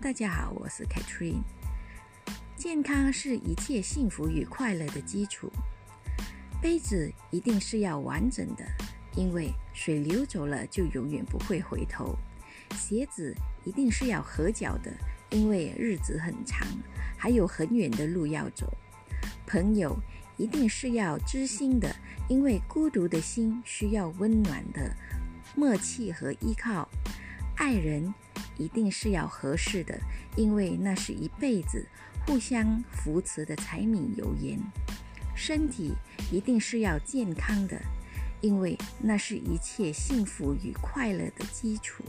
大家好，我是 Katrine。健康是一切幸福与快乐的基础。杯子一定是要完整的，因为水流走了就永远不会回头。鞋子一定是要合脚的，因为日子很长，还有很远的路要走。朋友一定是要知心的，因为孤独的心需要温暖的默契和依靠。爱人一定是要合适的，因为那是一辈子互相扶持的柴米油盐。身体一定是要健康的，因为那是一切幸福与快乐的基础。